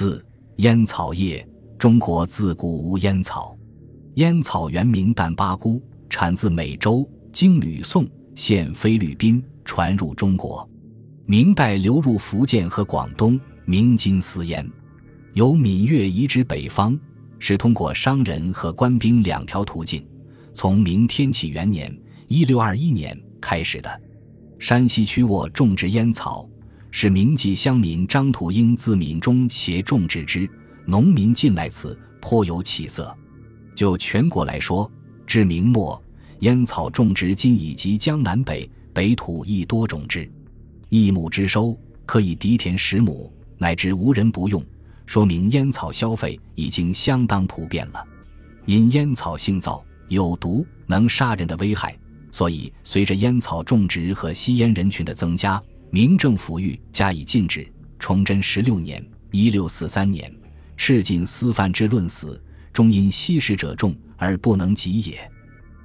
四、烟草业。中国自古无烟草，烟草原名淡巴菇，产自美洲，经吕宋，现菲律宾，传入中国。明代流入福建和广东，明金丝烟。由闽粤移植北方，是通过商人和官兵两条途径，从明天启元年（一六二一年）开始的。山西曲沃种植烟草，是明记乡民张土英自闽中携种植之。农民近来此颇有起色。就全国来说，至明末，烟草种植今以及江南北北土亦多种之。一亩之收可以犁田十亩，乃至无人不用，说明烟草消费已经相当普遍了。因烟草性燥、有毒、能杀人的危害，所以随着烟草种植和吸烟人群的增加，明政府欲加以禁止。崇祯十六年（一六四三年）。赤禁私贩之论死，终因吸食者众而不能及也。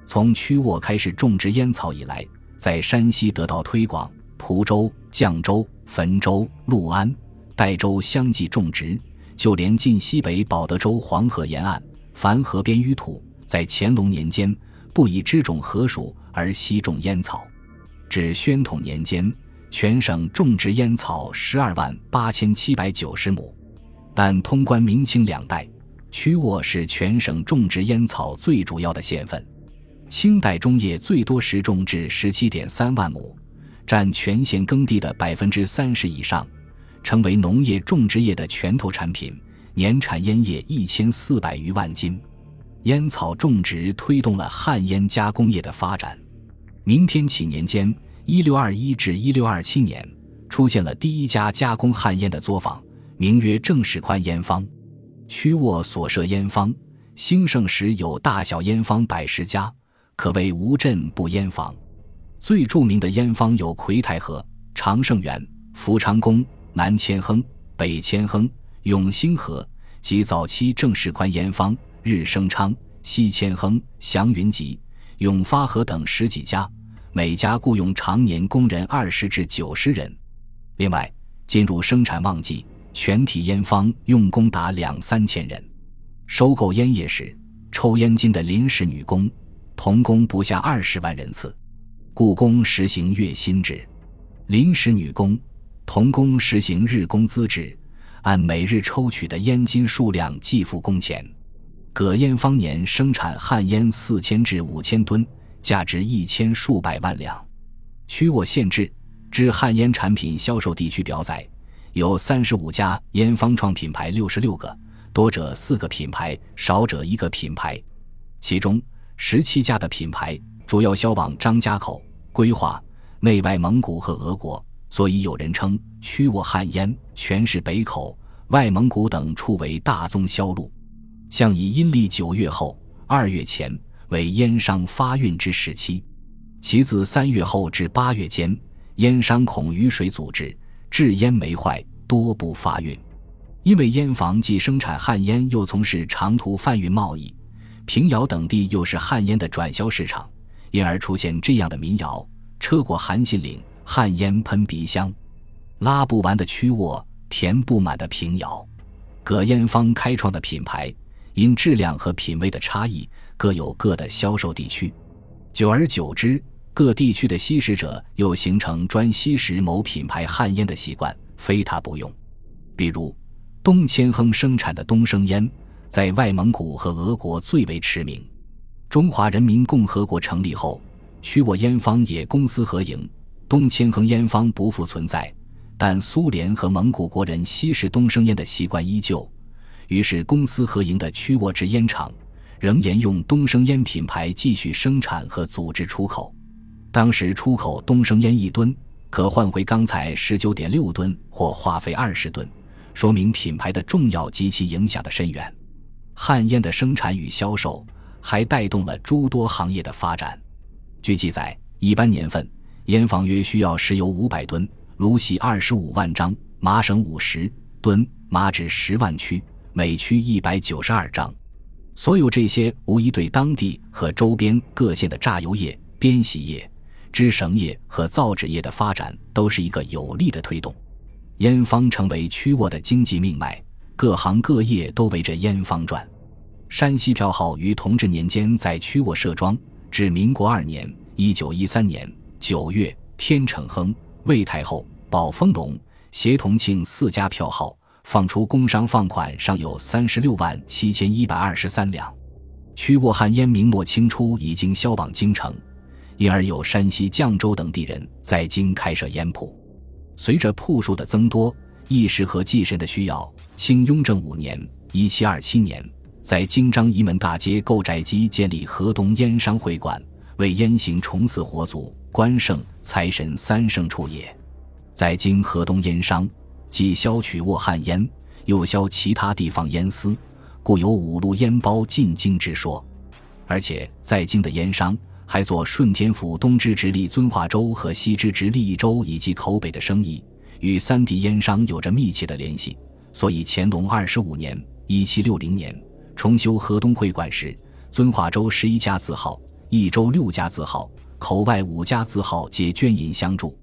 从曲沃开始种植烟草以来，在山西得到推广，蒲州、绛州、汾州、六安、代州相继种植，就连晋西北保德州黄河沿岸，凡河边淤土，在乾隆年间不以枝种河鼠而悉种烟草。至宣统年间，全省种植烟草十二万八千七百九十亩。但通关明清两代，曲沃是全省种植烟草最主要的县份。清代中叶最多时种至十七点三万亩，占全县耕地的百分之三十以上，成为农业种植业的拳头产品，年产烟叶一千四百余万斤。烟草种植推动了旱烟加工业的发展。明天启年间（一六二一至一六二七年），出现了第一家加工旱烟的作坊。名曰郑世宽烟坊，曲沃所设烟坊兴盛时有大小烟坊百十家，可谓无镇不烟坊。最著名的烟坊有魁太和、长盛园、福昌宫、南千亨、北千亨、永兴和及早期郑世宽烟坊、日升昌、西千亨、祥云集、永发和等十几家，每家雇佣常年工人二十至九十人。另外，进入生产旺季。全体烟坊用工达两三千人，收购烟叶时，抽烟巾的临时女工，童工不下二十万人次，故宫实行月薪制，临时女工、童工实行日工资制，按每日抽取的烟金数量计付工钱。葛烟坊年生产旱烟四千至五千吨，价值一千数百万两。曲沃县志之旱烟产品销售地区表载。有三十五家烟方，创品牌六十六个，多者四个品牌，少者一个品牌。其中十七家的品牌主要销往张家口、归化、内外蒙古和俄国，所以有人称曲沃旱烟全是北口、外蒙古等处为大宗销路。像以阴历九月后、二月前为烟商发运之时期，其自三月后至八月间，烟商恐雨水阻滞。制烟煤坏，多不发运。因为烟房既生产旱烟，又从事长途贩运贸易，平遥等地又是旱烟的转销市场，因而出现这样的民谣：车过韩信岭，旱烟喷鼻香；拉不完的曲沃，填不满的平遥。各烟坊开创的品牌，因质量和品味的差异，各有各的销售地区。久而久之。各地区的吸食者又形成专吸食某品牌旱烟的习惯，非他不用。比如，东千亨生产的东升烟，在外蒙古和俄国最为驰名。中华人民共和国成立后，曲沃烟坊也公私合营，东千亨烟坊不复存在，但苏联和蒙古国人吸食东升烟的习惯依旧，于是公私合营的曲沃制烟厂仍沿用东升烟品牌继续生产和组织出口。当时出口东升烟一吨可换回钢材十九点六吨或化肥二十吨，说明品牌的重要及其影响的深远。旱烟的生产与销售还带动了诸多行业的发展。据记载，一般年份烟坊约需要石油五百吨、芦席二十五万张、麻绳五十吨、麻纸十万区，每区一百九十二张。所有这些无疑对当地和周边各县的榨油业、编洗业。织绳业和造纸业的发展都是一个有力的推动，烟坊成为曲沃的经济命脉，各行各业都围着烟方转。山西票号于同治年间在曲沃设庄，至民国二年（一九一三年）九月，天成亨、魏太后、宝丰龙协同庆四家票号放出工商放款，尚有三十六万七千一百二十三两。曲沃汉烟明末清初已经销往京城，因而有山西绛州等地人在京开设烟铺。随着铺数的增多，一时和祭神的需要，清雍正五年（一七二七年）。在京张仪门大街购宅基建立河东烟商会馆，为烟行重祀火祖、关圣、财神三圣处也。在京河东烟商，既销取沃汉烟，又销其他地方烟丝，故有五路烟包进京之说。而且在京的烟商还做顺天府东支直隶遵化州和西支直隶益州以及口北的生意，与三地烟商有着密切的联系。所以乾隆二十五年（一七六零年）。重修河东会馆时，遵化州十一家字号，益州六家字号，口外五家字号皆捐银相助。